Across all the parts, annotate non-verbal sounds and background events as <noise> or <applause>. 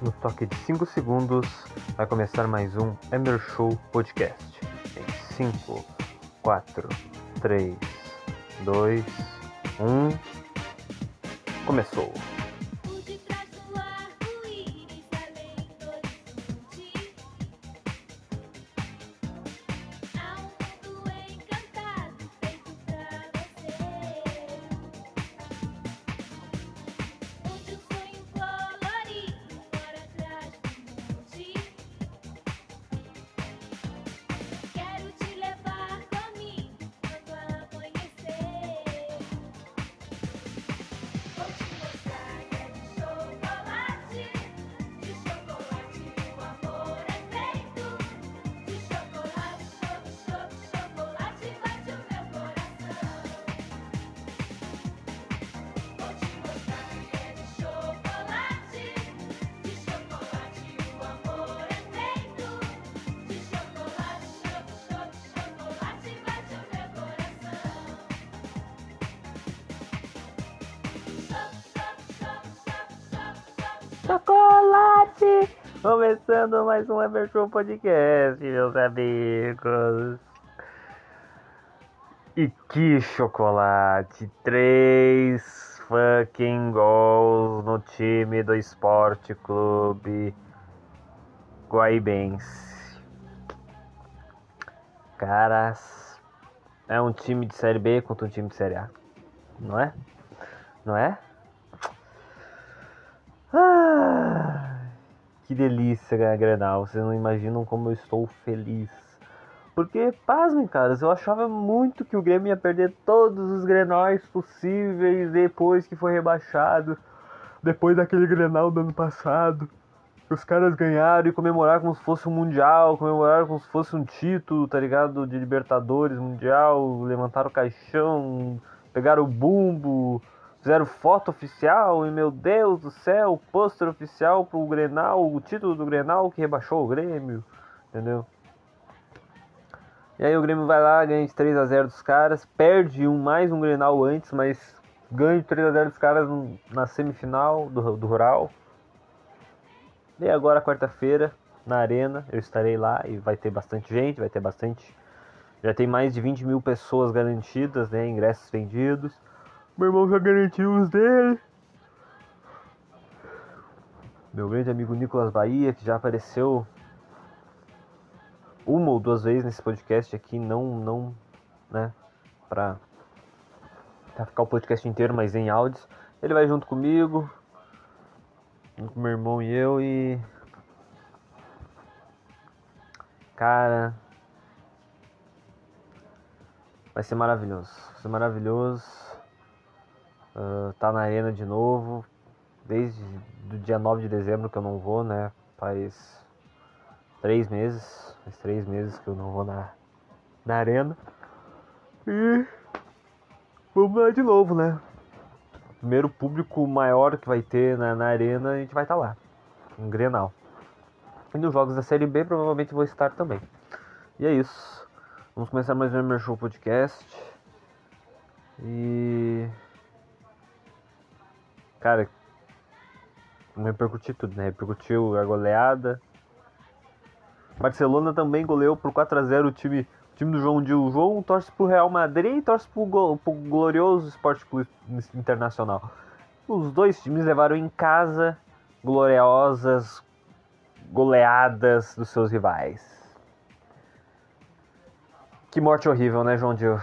No toque de 5 segundos vai começar mais um Emer Show Podcast. Em 5, 4, 3, 2, 1. Começou! Chocolate! Começando mais um Emer Show Podcast, meus amigos. E que chocolate! Três fucking gols no time do Esporte Clube Guaibense. Caras, é um time de Série B contra um time de Série A. Não é? Não é? Que delícia ganhar Grenal. Vocês não imaginam como eu estou feliz. Porque, pasmem, caras, eu achava muito que o Grêmio ia perder todos os Grenais possíveis depois que foi rebaixado. Depois daquele Grenal do ano passado. Os caras ganharam e comemoraram como se fosse um Mundial, comemoraram como se fosse um título, tá ligado? De Libertadores, Mundial, levantaram o caixão, pegaram o bumbo, fizeram foto oficial e meu Deus do céu, pôster oficial pro Grenal, o título do Grenal que rebaixou o Grêmio, entendeu? E aí o Grêmio vai lá, ganha de 3 a 0 dos caras, perde um mais um Grenal antes, mas ganha de 3 a 0 dos caras na semifinal do, do Rural. E agora quarta-feira na arena, eu estarei lá e vai ter bastante gente, vai ter bastante. Já tem mais de 20 mil pessoas garantidas, né? Ingressos vendidos. Meu irmão já garantiu os dele. Meu grande amigo Nicolas Bahia, que já apareceu uma ou duas vezes nesse podcast aqui, não, não, né, pra, pra ficar o podcast inteiro, mas em áudios. Ele vai junto comigo, junto com meu irmão e eu e... Cara, vai ser maravilhoso, vai ser maravilhoso. Ah, tá na arena de novo. Desde do dia 9 de dezembro que eu não vou, né? Faz três meses. Faz três meses que eu não vou na, na arena. E vamos lá de novo, né? Primeiro público maior que vai ter na, na arena, a gente vai estar lá. Um Grenal. E nos jogos da Série B provavelmente vou estar também. E é isso. Vamos começar mais um Emer Show Podcast. E. Cara, repercutiu tudo, né? Repercutiu a goleada. Barcelona também goleou por 4x0 o time, o time do João Dil. João torce pro Real Madrid e torce pro, go- pro glorioso Esporte Clube Internacional. Os dois times levaram em casa gloriosas goleadas dos seus rivais. Que morte horrível, né, João Dil?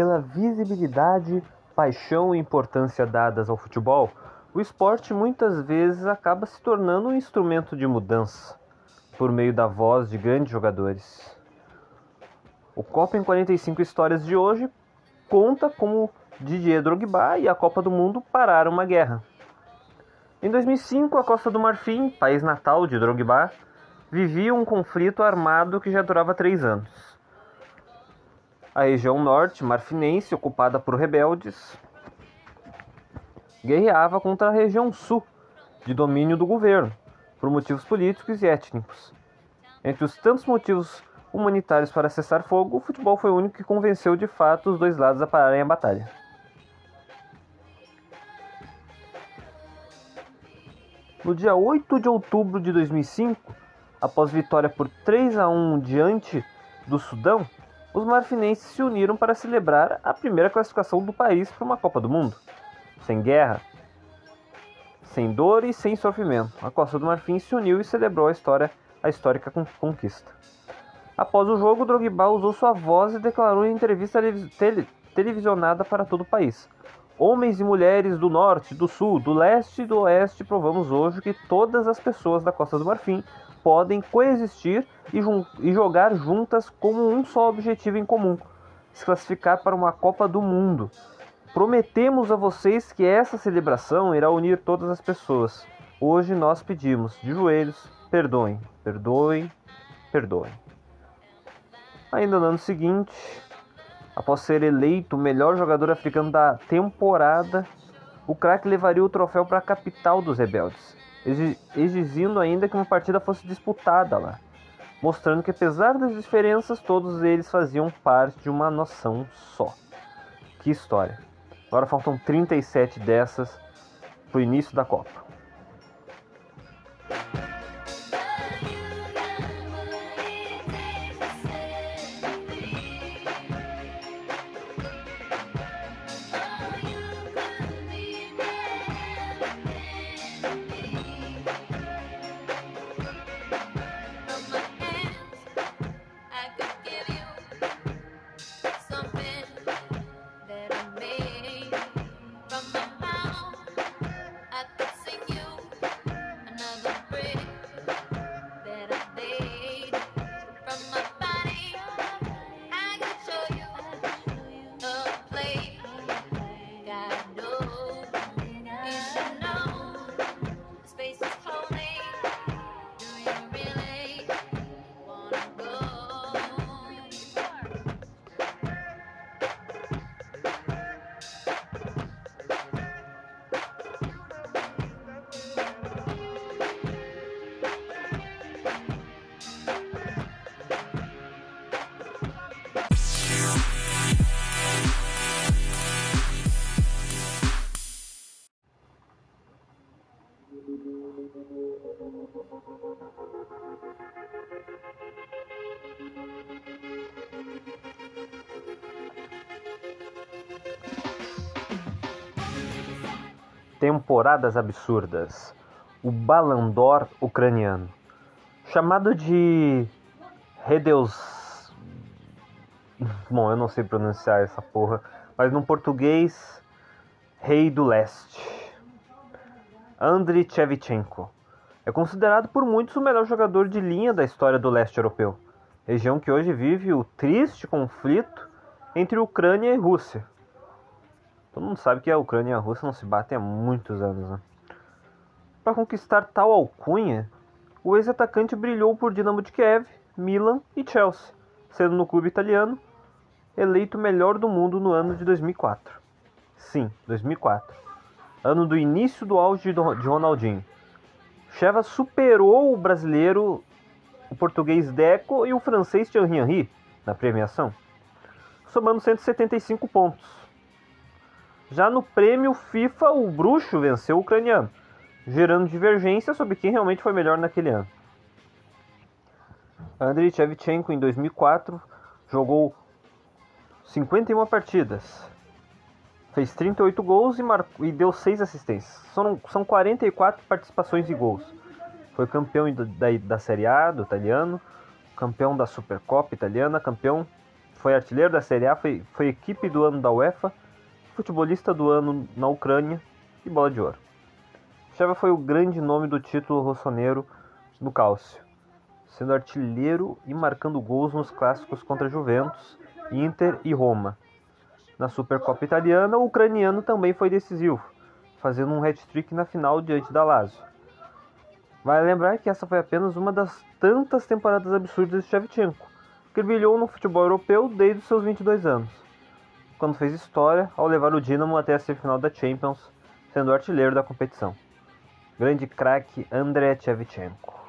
Pela visibilidade, paixão e importância dadas ao futebol, o esporte muitas vezes acaba se tornando um instrumento de mudança por meio da voz de grandes jogadores. O Copa em 45 Histórias de hoje conta como Didier Drogba e a Copa do Mundo pararam uma guerra. Em 2005, a Costa do Marfim, país natal de Drogba, vivia um conflito armado que já durava três anos. A região norte marfinense, ocupada por rebeldes, guerreava contra a região sul, de domínio do governo, por motivos políticos e étnicos. Entre os tantos motivos humanitários para cessar fogo, o futebol foi o único que convenceu de fato os dois lados a pararem a batalha. No dia 8 de outubro de 2005, após vitória por 3 a 1 diante do Sudão, os marfinenses se uniram para celebrar a primeira classificação do país para uma Copa do Mundo. Sem guerra, sem dor e sem sofrimento, a Costa do Marfim se uniu e celebrou a, história, a histórica con- conquista. Após o jogo, Drogba usou sua voz e declarou em entrevista televis- tele- televisionada para todo o país: Homens e mulheres do norte, do sul, do leste e do oeste, provamos hoje que todas as pessoas da Costa do Marfim podem coexistir e, e jogar juntas como um só objetivo em comum: se classificar para uma Copa do Mundo. Prometemos a vocês que essa celebração irá unir todas as pessoas. Hoje nós pedimos, de joelhos, perdoem, perdoem, perdoem. Ainda no ano seguinte, após ser eleito o melhor jogador africano da temporada, o craque levaria o troféu para a capital dos rebeldes, exigindo ainda que uma partida fosse disputada lá, mostrando que apesar das diferenças, todos eles faziam parte de uma nação só. Que história! Agora faltam 37 dessas pro início da Copa. Temporadas absurdas. O Balandor ucraniano. Chamado de Redeus. Bom, eu não sei pronunciar essa porra, mas no português, Rei do Leste. Andriy Shevchenko. É considerado por muitos o melhor jogador de linha da história do leste europeu, região que hoje vive o triste conflito entre Ucrânia e Rússia. Todo mundo sabe que a Ucrânia e a Rússia não se batem há muitos anos, né? Para conquistar tal alcunha, o ex-atacante brilhou por Dinamo de Kiev, Milan e Chelsea, sendo no clube italiano eleito melhor do mundo no ano de 2004. Sim, 2004. Ano do início do auge de Ronaldinho. Cheva superou o brasileiro, o português Deco e o francês Thierry Henry na premiação, somando 175 pontos. Já no prêmio FIFA, o bruxo venceu o ucraniano, gerando divergência sobre quem realmente foi melhor naquele ano. Andriy Shevchenko, em 2004, jogou 51 partidas, fez 38 gols e, marcou, e deu 6 assistências. São, são 44 participações e gols. Foi campeão da, da, da Série A do italiano, campeão da Supercopa italiana, campeão, foi artilheiro da Série A, foi, foi equipe do ano da UEFA, futebolista do ano na Ucrânia e bola de ouro. Sheva foi o grande nome do título rossoneiro do Cálcio, sendo artilheiro e marcando gols nos clássicos contra Juventus, Inter e Roma. Na Supercopa Italiana, o ucraniano também foi decisivo, fazendo um hat-trick na final diante da Lazio. Vale lembrar que essa foi apenas uma das tantas temporadas absurdas de Shevchenko, que brilhou no futebol europeu desde os seus 22 anos, quando fez história ao levar o Dinamo até a semifinal da Champions, sendo artilheiro da competição. Grande craque André Shevchenko.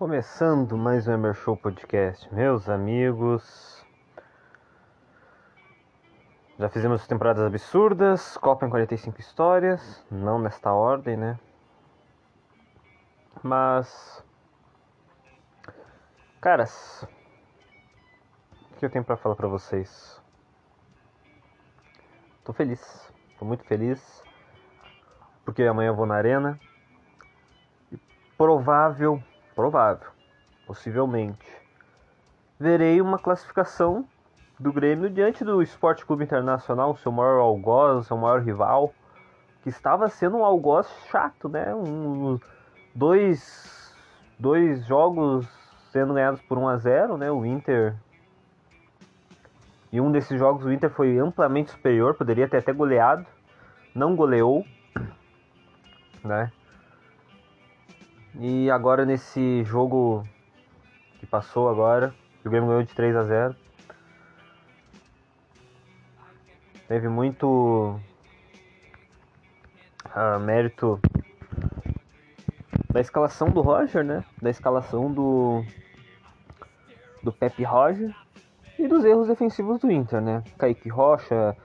Começando mais um Emer Show Podcast, meus amigos. Já fizemos temporadas absurdas, Copa em 45 histórias, não nesta ordem, né? Mas. Caras, o que eu tenho pra falar pra vocês? Tô feliz, tô muito feliz, porque amanhã eu vou na arena. E provável provável, possivelmente, verei uma classificação do Grêmio diante do Esporte Clube Internacional, seu maior algoz, seu maior rival, que estava sendo um algoz chato, né? Um, dois, dois jogos sendo ganhados por 1 a 0, né? O Inter e um desses jogos o Inter foi amplamente superior, poderia ter até goleado, não goleou, né? E agora nesse jogo que passou agora, o Grêmio ganhou de 3 a 0. Teve muito ah, mérito da escalação do Roger, né? Da escalação do do Pepe Roger e dos erros defensivos do Inter, né? Kaique Rocha,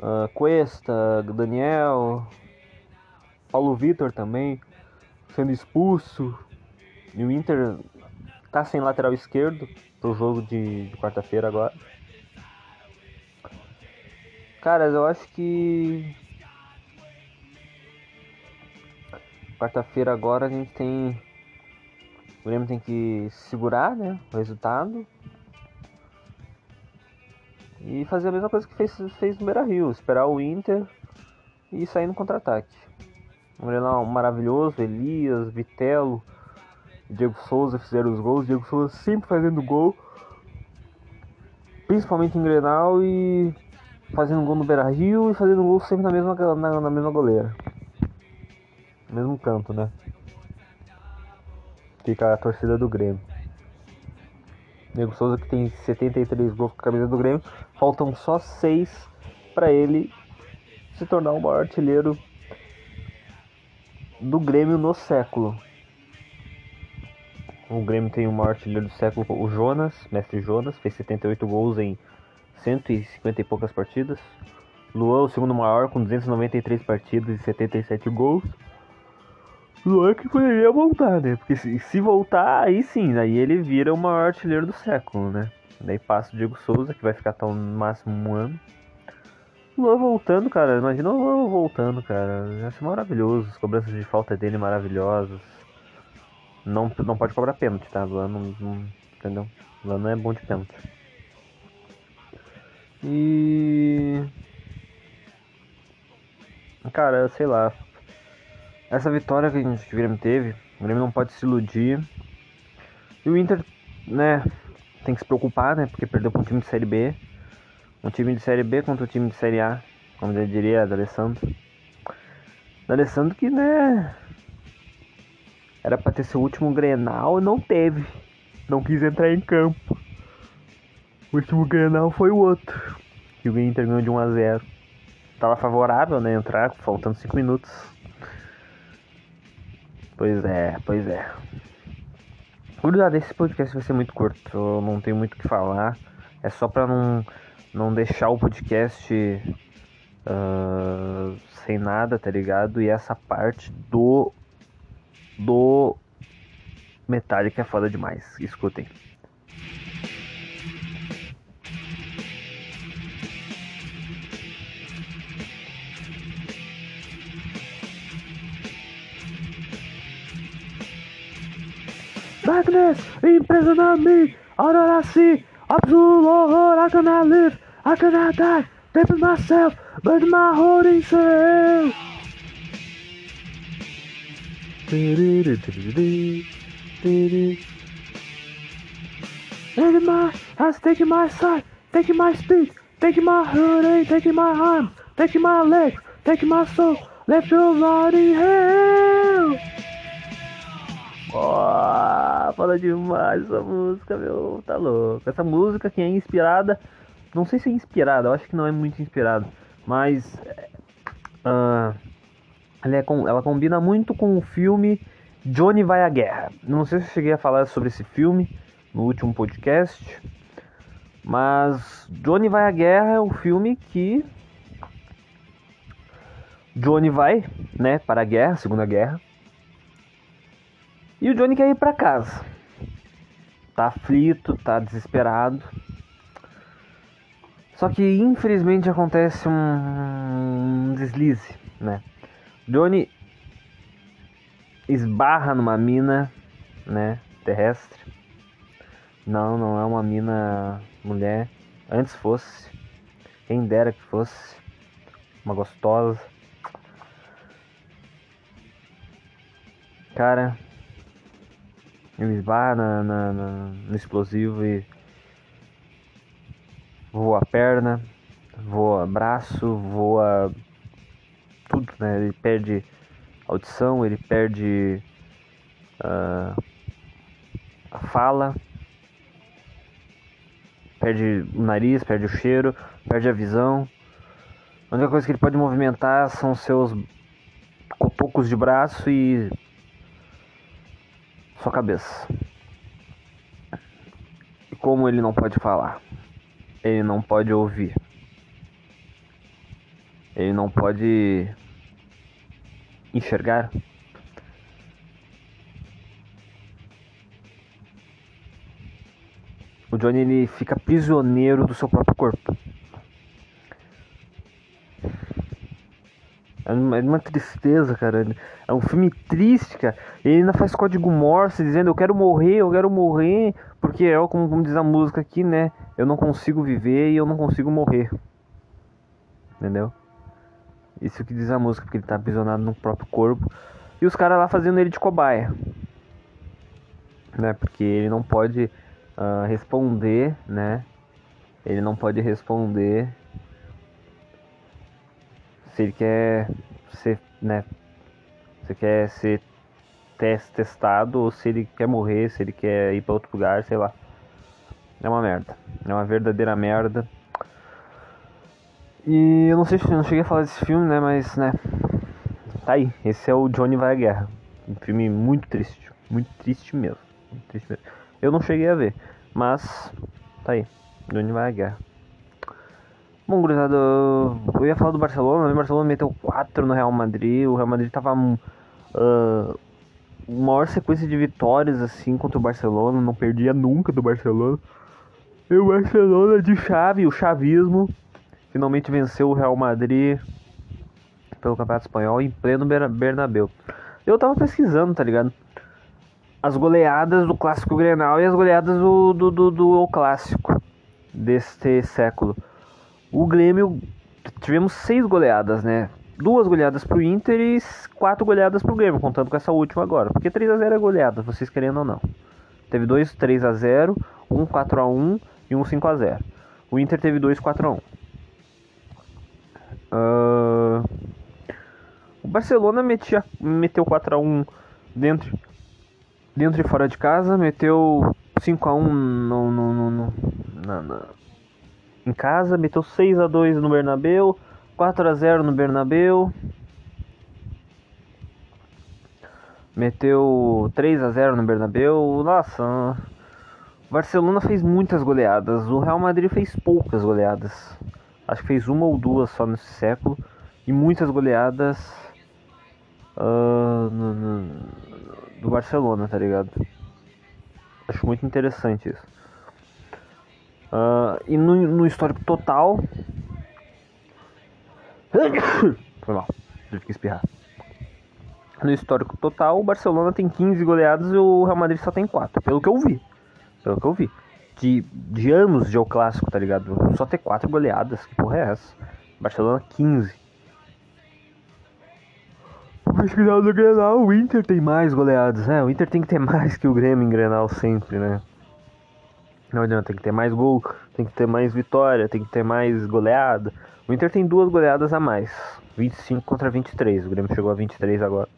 ah, Cuesta, Daniel, Paulo Vitor também sendo expulso. E o Inter tá sem lateral esquerdo pro jogo de, de quarta-feira agora. Caras, eu acho que. Quarta-feira agora a gente tem. O Grêmio tem que segurar né, o resultado. E fazer a mesma coisa que fez, fez no Beira Rio, esperar o Inter e sair no contra-ataque. Grenal maravilhoso, Elias, Vitelo, Diego Souza fizeram os gols, Diego Souza sempre fazendo gol, principalmente em Grenal e fazendo gol no Beira Rio e fazendo gol sempre na mesma, na, na mesma goleira. Mesmo canto, né? Fica a torcida do Grêmio. Diego Souza que tem 73 gols com a camisa do Grêmio, faltam só 6 para ele se tornar o maior artilheiro do Grêmio no século. O Grêmio tem o maior artilheiro do século, o Jonas, mestre Jonas, fez 78 gols em 150 e poucas partidas. Luan, o segundo maior, com 293 partidas e 77 gols. Luan que poderia voltar, né? Porque se, se voltar, aí sim, aí ele vira o maior artilheiro do século, né? Daí passa o Diego Souza, que vai ficar até no máximo um ano. Luan voltando, cara. Imagina o Luan voltando, cara. Ia ser maravilhoso. As cobranças de falta dele maravilhosas. Não, não pode cobrar pênalti, tá? Luan não, não. Entendeu? Luan não é bom de pênalti. E. Cara, sei lá. Essa vitória que a gente o Grêmio teve, o Grêmio não pode se iludir. E o Inter, né, tem que se preocupar, né? Porque perdeu para um time de Série B. Um time de Série B contra um time de Série A, como eu diria da Alessandro. Que, né, era pra ter seu último Grenal não teve. Não quis entrar em campo. O último Grenal foi o outro. Que o Inter ganhou de 1 a 0 Tava favorável, né, entrar, faltando 5 minutos. Pois é, pois é. Cuidado, esse podcast vai ser muito curto. Eu não tenho muito o que falar. É só pra não, não deixar o podcast ah, sem nada, tá ligado? E essa parte do. Do. Metallica é foda demais. Escutem. Darkness impressiona me. Absolute. I cannot live, I cannot die. Deep in myself, but my holding cell. Taking my, that's taking my sight, taking my speed, taking my hoodie, taking my arm, taking my leg, taking my soul, left your body hell. Oh, fala demais essa música, meu, tá louco. Essa música que é inspirada, não sei se é inspirada, eu acho que não é muito inspirada, mas ah, ela, é com- ela combina muito com o filme Johnny Vai à Guerra. Não sei se eu cheguei a falar sobre esse filme no último podcast, mas Johnny Vai à Guerra é o filme que Johnny vai, né, para a guerra, Segunda Guerra. E o Johnny quer ir pra casa. Tá aflito, tá desesperado. Só que infelizmente acontece um deslize, né? Johnny esbarra numa mina, né, terrestre. Não, não é uma mina mulher. Antes fosse. Quem dera que fosse. Uma gostosa. Cara, eu esbarra na, na- na- no explosivo e voa a perna, voa braço, voa tudo, né? Ele perde audição, ele perde ah, a fala, perde o nariz, perde o cheiro, perde a visão. A única coisa que ele pode movimentar são seus copocos de braço e sua cabeça. E como ele não pode falar, ele não pode ouvir, ele não pode enxergar. O Johnny ele fica prisioneiro do seu próprio corpo. É uma, é uma tristeza, cara. É um filme triste, cara. Ele ainda faz código Morse dizendo eu quero morrer, eu quero morrer. Porque é como, como diz a música aqui, né? Eu não consigo viver e eu não consigo morrer. Entendeu? Isso que diz a música, porque ele tá aprisionado no próprio corpo. E os caras lá fazendo ele de cobaia. Né? Porque ele não pode ah, responder, né? Ele não pode responder se ele quer ser, né? Se quer ser tes- testado ou se ele quer morrer, se ele quer ir pra outro lugar, sei lá. É uma merda. É uma verdadeira merda. E eu não sei se não cheguei a falar desse filme, né? Mas, né? Tá aí. Esse é o Johnny Vai à Guerra. Um filme muito triste. Muito triste mesmo. Muito triste mesmo. Eu não cheguei a ver. Mas, tá aí. Johnny Vai à Guerra. Bom, gurizada, eu ia falar do Barcelona, o Barcelona meteu 4 no Real Madrid, o Real Madrid tava ah, maior sequência de vitórias assim contra o Barcelona, não perdia nunca do Barcelona. E o Barcelona de chave, o chavismo, finalmente venceu o Real Madrid pelo Campeonato Espanhol em pleno Ber- Bernabéu. Eu tava pesquisando, tá ligado? As goleadas do Clássico Grenal e as goleadas do, do, do, do Clássico deste século. O Grêmio, tivemos seis goleadas, né? Duas goleadas pro Inter e quatro goleadas pro Grêmio, contando com essa última agora. Porque 3x0 é goleada, vocês querendo ou não. Teve dois 3x0, um 4x1 e um 5x0. O Inter teve dois 4x1. Ah, o Barcelona metia, meteu 4x1 dentro, dentro e fora de casa, meteu 5x1 no, no, no, no- na- na- em casa, meteu 6x2 no Bernabéu, 4x0 no Bernabéu, meteu 3x0 no Bernabéu. Nossa, o Barcelona fez muitas goleadas, o Real Madrid fez poucas goleadas. Acho que fez uma ou duas só nesse século. E muitas goleadas ah, no- no- do Barcelona, tá ligado? Acho muito interessante isso. Ah, e no, no histórico total. <coughs> Foi mal, tive que espirrar. No histórico total, o Barcelona tem 15 goleadas e o Real Madrid só tem 4, pelo que eu vi. Pelo que eu vi. De, de anos de El Clássico, tá ligado? Só ter 4 goleadas, que porra é essa? Barcelona 15. Mas final do Grenal, o Inter tem mais goleadas, né? O Inter tem que ter mais que o Grêmio em Grenal sempre, né? Não adianta, tem que ter mais gol, tem que ter mais vitória, tem que ter mais goleada. O Inter tem duas goleadas a mais. 25 contra 23. O Grêmio chegou a 23 agora.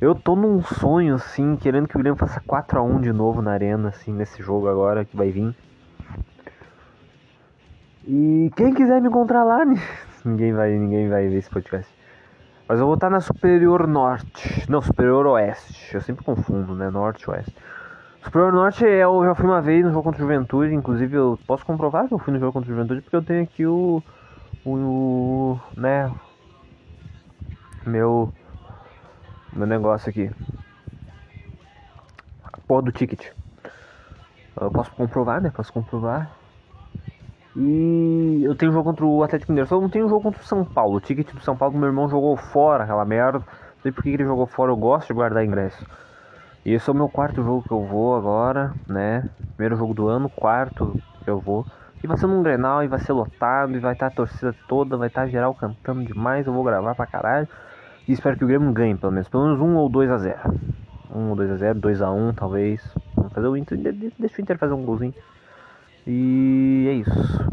Eu tô num sonho, assim, querendo que o Grêmio faça 4x1 de novo na arena, assim, nesse jogo agora que vai vir. E quem quiser me encontrar lá, <laughs> ninguém vai, ninguém vai ver esse podcast. Mas eu vou estar na Superior Norte. Não, Superior Oeste. Eu sempre confundo, né? Norte e Oeste. Superior Norte é, eu já fui uma vez no jogo contra o Juventude. Inclusive, eu posso comprovar que eu fui no jogo contra o Juventude porque eu tenho aqui o. O. né? Meu. Meu negócio aqui. A porra do ticket. Eu posso comprovar, né? Posso comprovar. E eu tenho jogo contra o Atlético Mineiro. Só não tenho jogo contra o São Paulo. O ticket do São Paulo, meu irmão jogou fora, aquela merda. Não sei por que ele jogou fora. Eu gosto de guardar ingresso. E esse é o meu quarto jogo que eu vou agora, né? Primeiro jogo do ano, quarto que eu vou. E vai ser num Grenal, e vai ser lotado, e vai estar a torcida toda, vai estar geral cantando demais. Eu vou gravar pra caralho. E espero que o Grêmio ganhe, pelo menos. Pelo menos 1 ou 2 a 0 1 ou 2 a 0 2 a 1 talvez. Vamos fazer o Inter. de- de- Deixa o Inter fazer um golzinho. E é isso.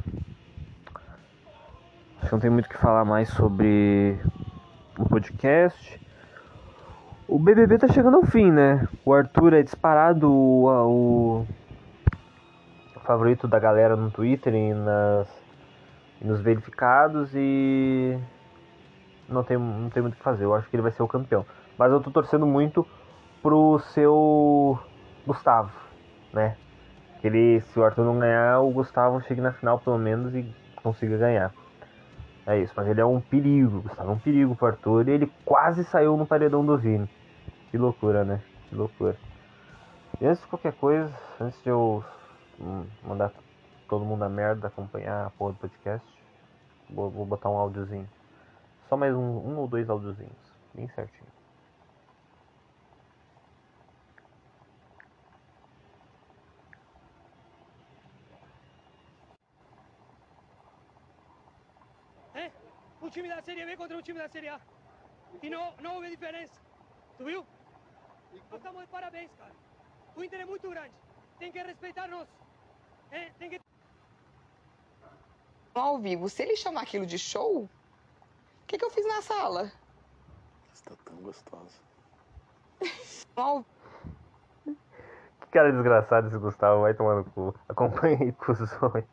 Acho que não tem muito o que falar mais sobre o podcast. O BBB tá chegando ao fim, né? O Arthur é disparado o, o favorito da galera no Twitter e, nas, nos verificados e não tem, não tem muito o que fazer. Eu acho que ele vai ser o campeão. Mas eu tô torcendo muito pro seu Gustavo, né? Que ele, se o Arthur não ganhar, o Gustavo chegue na final pelo menos e consiga ganhar. É isso, mas ele é um perigo, Gustavo é um perigo pro Arthur e ele quase saiu no paredão do Vini. Que loucura, né? Que loucura. E antes de qualquer coisa, antes de eu hum, mandar todo mundo a merda acompanhar a porra do podcast, vou, vou botar um áudiozinho. Só mais um, um ou dois áudiozinhos, bem certinho. ¿Eh? Un time da Serie B contra un time da Serie A. E não, não houve diferença. Tu viu? Nós estamos de parabéns, cara. O Inter é muito grande. Tem que respeitar nós. É, tem que ao vivo. Se ele chamar aquilo de show, o que, que eu fiz na sala? Está tão gostosa. <laughs> Ao Que cara desgraçado esse Gustavo, vai tomar no cu. Acompanha aí, cuzões.